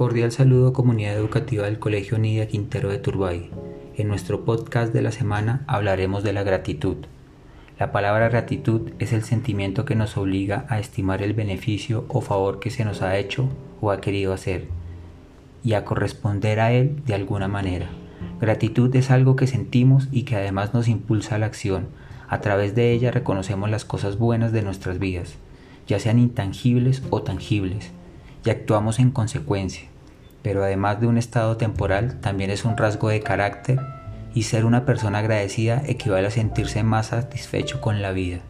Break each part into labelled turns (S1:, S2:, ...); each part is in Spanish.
S1: Cordial saludo comunidad educativa del Colegio Nidia Quintero de Turbay. En nuestro podcast de la semana hablaremos de la gratitud. La palabra gratitud es el sentimiento que nos obliga a estimar el beneficio o favor que se nos ha hecho o ha querido hacer y a corresponder a él de alguna manera. Gratitud es algo que sentimos y que además nos impulsa a la acción. A través de ella reconocemos las cosas buenas de nuestras vidas, ya sean intangibles o tangibles y actuamos en consecuencia. Pero además de un estado temporal, también es un rasgo de carácter y ser una persona agradecida equivale a sentirse más satisfecho con la vida.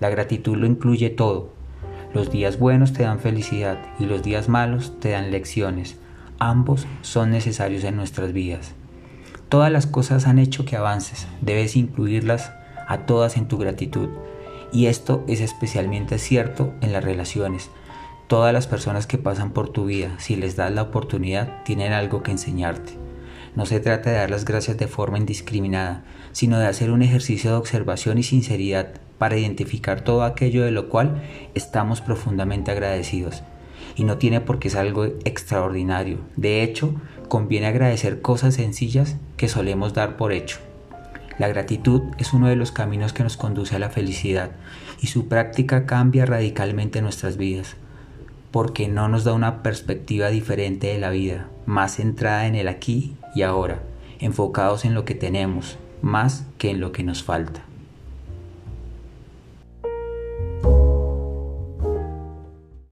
S1: La gratitud lo incluye todo. Los días buenos te dan felicidad y los días malos te dan lecciones. Ambos son necesarios en nuestras vidas. Todas las cosas han hecho que avances, debes incluirlas a todas en tu gratitud. Y esto es especialmente cierto en las relaciones, Todas las personas que pasan por tu vida, si les das la oportunidad, tienen algo que enseñarte. No se trata de dar las gracias de forma indiscriminada, sino de hacer un ejercicio de observación y sinceridad para identificar todo aquello de lo cual estamos profundamente agradecidos. Y no tiene por qué ser algo extraordinario. De hecho, conviene agradecer cosas sencillas que solemos dar por hecho. La gratitud es uno de los caminos que nos conduce a la felicidad y su práctica cambia radicalmente nuestras vidas porque no nos da una perspectiva diferente de la vida, más centrada en el aquí y ahora, enfocados en lo que tenemos, más que en lo que nos falta.